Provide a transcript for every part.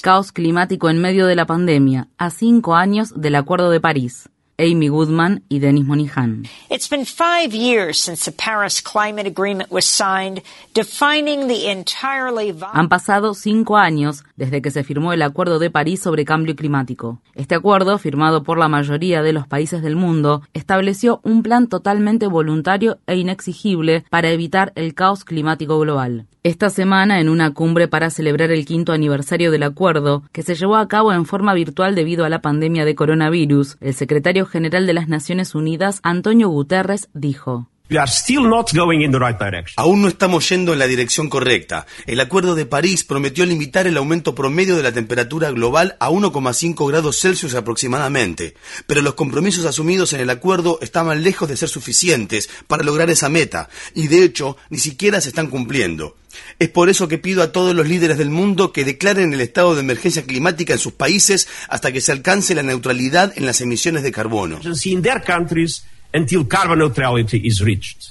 Caos climático en medio de la pandemia, a cinco años del Acuerdo de París. Amy Goodman y Denis Monihan. Han pasado cinco años desde que se firmó el Acuerdo de París sobre Cambio Climático. Este acuerdo, firmado por la mayoría de los países del mundo, estableció un plan totalmente voluntario e inexigible para evitar el caos climático global. Esta semana, en una cumbre para celebrar el quinto aniversario del acuerdo, que se llevó a cabo en forma virtual debido a la pandemia de coronavirus, el secretario general de las Naciones Unidas, Antonio Guterres, dijo. Aún no estamos yendo en la dirección correcta. El Acuerdo de París prometió limitar el aumento promedio de la temperatura global a 1,5 grados Celsius aproximadamente, pero los compromisos asumidos en el acuerdo estaban lejos de ser suficientes para lograr esa meta, y de hecho ni siquiera se están cumpliendo. Es por eso que pido a todos los líderes del mundo que declaren el estado de emergencia climática en sus países hasta que se alcance la neutralidad en las emisiones de carbono.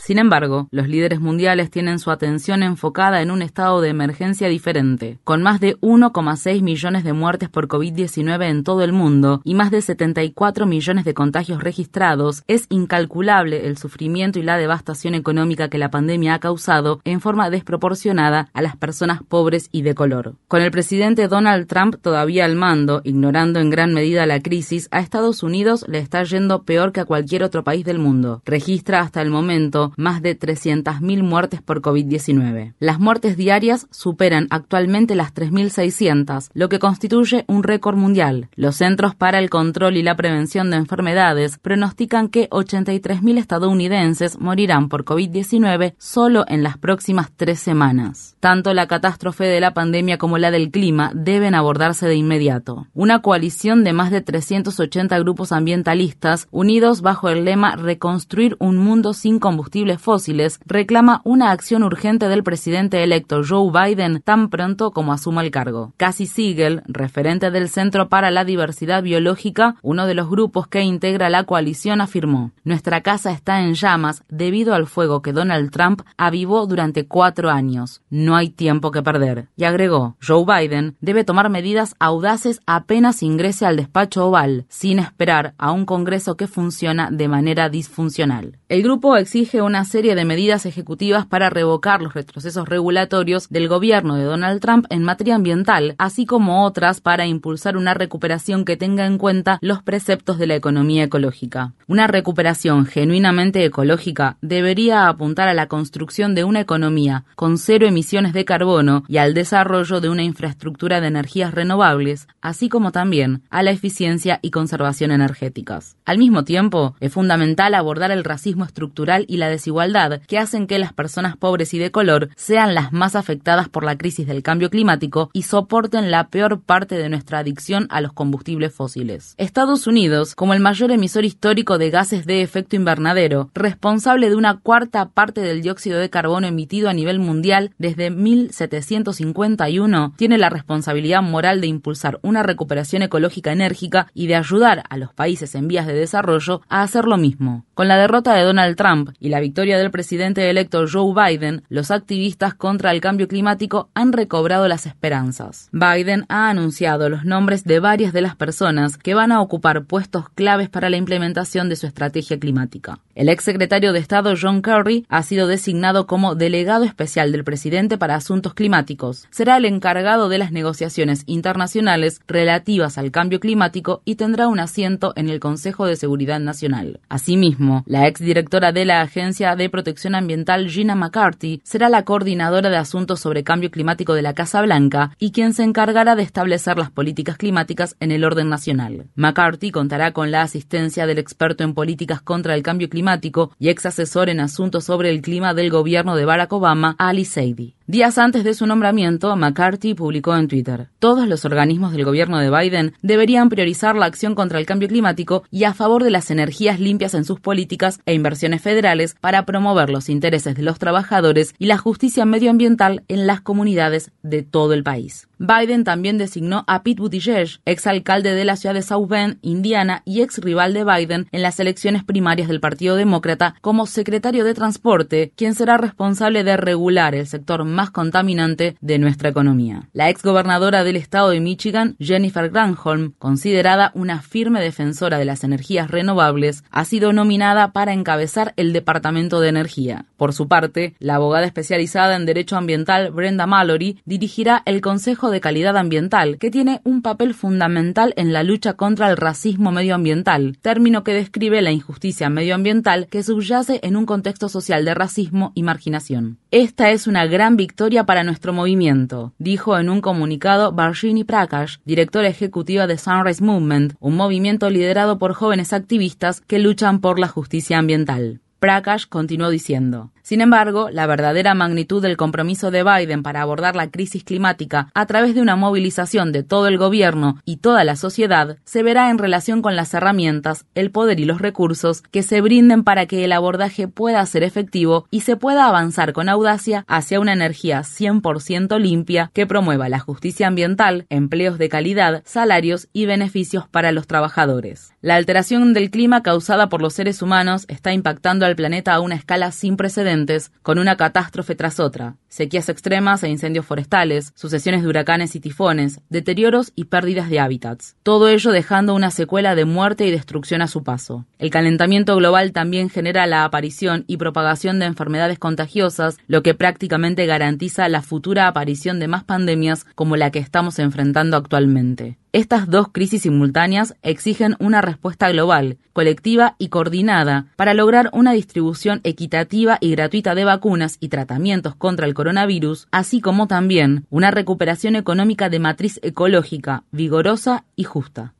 Sin embargo, los líderes mundiales tienen su atención enfocada en un estado de emergencia diferente. Con más de 1,6 millones de muertes por COVID-19 en todo el mundo y más de 74 millones de contagios registrados, es incalculable el sufrimiento y la devastación económica que la pandemia ha causado en forma desproporcionada a las personas pobres y de color. Con el presidente Donald Trump todavía al mando, ignorando en gran medida la crisis, a Estados Unidos le está yendo peor que a cualquier otro país del mundo. Registra hasta el momento más de 300.000 muertes por COVID-19. Las muertes diarias superan actualmente las 3.600, lo que constituye un récord mundial. Los Centros para el Control y la Prevención de Enfermedades pronostican que 83.000 estadounidenses morirán por COVID-19 solo en las próximas tres semanas. Tanto la catástrofe de la pandemia como la del clima deben abordarse de inmediato. Una coalición de más de 380 grupos ambientalistas unidos bajo el lema reconstruir un mundo sin combustibles fósiles, reclama una acción urgente del presidente electo Joe Biden tan pronto como asuma el cargo. Cassie Siegel, referente del Centro para la Diversidad Biológica, uno de los grupos que integra la coalición, afirmó, Nuestra casa está en llamas debido al fuego que Donald Trump avivó durante cuatro años. No hay tiempo que perder. Y agregó, Joe Biden debe tomar medidas audaces apenas ingrese al despacho oval, sin esperar a un Congreso que funciona de manera disfuncional. El grupo exige una serie de medidas ejecutivas para revocar los retrocesos regulatorios del gobierno de Donald Trump en materia ambiental, así como otras para impulsar una recuperación que tenga en cuenta los preceptos de la economía ecológica. Una recuperación genuinamente ecológica debería apuntar a la construcción de una economía con cero emisiones de carbono y al desarrollo de una infraestructura de energías renovables, así como también a la eficiencia y conservación energéticas. Al mismo tiempo, es fundamental abordar el racismo estructural y la desigualdad que hacen que las personas pobres y de color sean las más afectadas por la crisis del cambio climático y soporten la peor parte de nuestra adicción a los combustibles fósiles. Estados Unidos, como el mayor emisor histórico de gases de efecto invernadero, responsable de una cuarta parte del dióxido de carbono emitido a nivel mundial desde 1751, tiene la responsabilidad moral de impulsar una recuperación ecológica enérgica y de ayudar a los países en vías de desarrollo a hacer lo mismo. μου Con la derrota de Donald Trump y la victoria del presidente electo Joe Biden, los activistas contra el cambio climático han recobrado las esperanzas. Biden ha anunciado los nombres de varias de las personas que van a ocupar puestos claves para la implementación de su estrategia climática. El exsecretario de Estado John Kerry ha sido designado como delegado especial del presidente para asuntos climáticos. Será el encargado de las negociaciones internacionales relativas al cambio climático y tendrá un asiento en el Consejo de Seguridad Nacional. Asimismo, la exdirectora de la Agencia de Protección Ambiental Gina McCarthy será la coordinadora de asuntos sobre cambio climático de la Casa Blanca y quien se encargará de establecer las políticas climáticas en el orden nacional. McCarthy contará con la asistencia del experto en políticas contra el cambio climático y ex asesor en asuntos sobre el clima del gobierno de Barack Obama, Ali Seidi. Días antes de su nombramiento, McCarthy publicó en Twitter, todos los organismos del gobierno de Biden deberían priorizar la acción contra el cambio climático y a favor de las energías limpias en sus políticas e inversiones federales para promover los intereses de los trabajadores y la justicia medioambiental en las comunidades de todo el país. Biden también designó a Pete Buttigieg, exalcalde de la ciudad de South Bend, Indiana, y ex rival de Biden en las elecciones primarias del Partido Demócrata, como secretario de Transporte, quien será responsable de regular el sector más contaminante de nuestra economía. La ex gobernadora del estado de Michigan, Jennifer Granholm, considerada una firme defensora de las energías renovables, ha sido nominada para encabezar el Departamento de Energía. Por su parte, la abogada especializada en Derecho Ambiental Brenda Mallory dirigirá el Consejo de Calidad Ambiental, que tiene un papel fundamental en la lucha contra el racismo medioambiental, término que describe la injusticia medioambiental que subyace en un contexto social de racismo y marginación. Esta es una gran victoria para nuestro movimiento, dijo en un comunicado Barshini Prakash, directora ejecutiva de Sunrise Movement, un movimiento liderado por jóvenes activistas que luchan por la justicia ambiental. Prakash continuó diciendo, sin embargo, la verdadera magnitud del compromiso de Biden para abordar la crisis climática a través de una movilización de todo el gobierno y toda la sociedad se verá en relación con las herramientas, el poder y los recursos que se brinden para que el abordaje pueda ser efectivo y se pueda avanzar con audacia hacia una energía 100% limpia que promueva la justicia ambiental, empleos de calidad, salarios y beneficios para los trabajadores. La alteración del clima causada por los seres humanos está impactando al planeta a una escala sin con una catástrofe tras otra, sequías extremas e incendios forestales, sucesiones de huracanes y tifones, deterioros y pérdidas de hábitats. Todo ello dejando una secuela de muerte y destrucción a su paso. El calentamiento global también genera la aparición y propagación de enfermedades contagiosas, lo que prácticamente garantiza la futura aparición de más pandemias como la que estamos enfrentando actualmente. Estas dos crisis simultáneas exigen una respuesta global, colectiva y coordinada para lograr una distribución equitativa y gratuita de vacunas y tratamientos contra el coronavirus, así como también una recuperación económica de matriz ecológica, vigorosa y justa.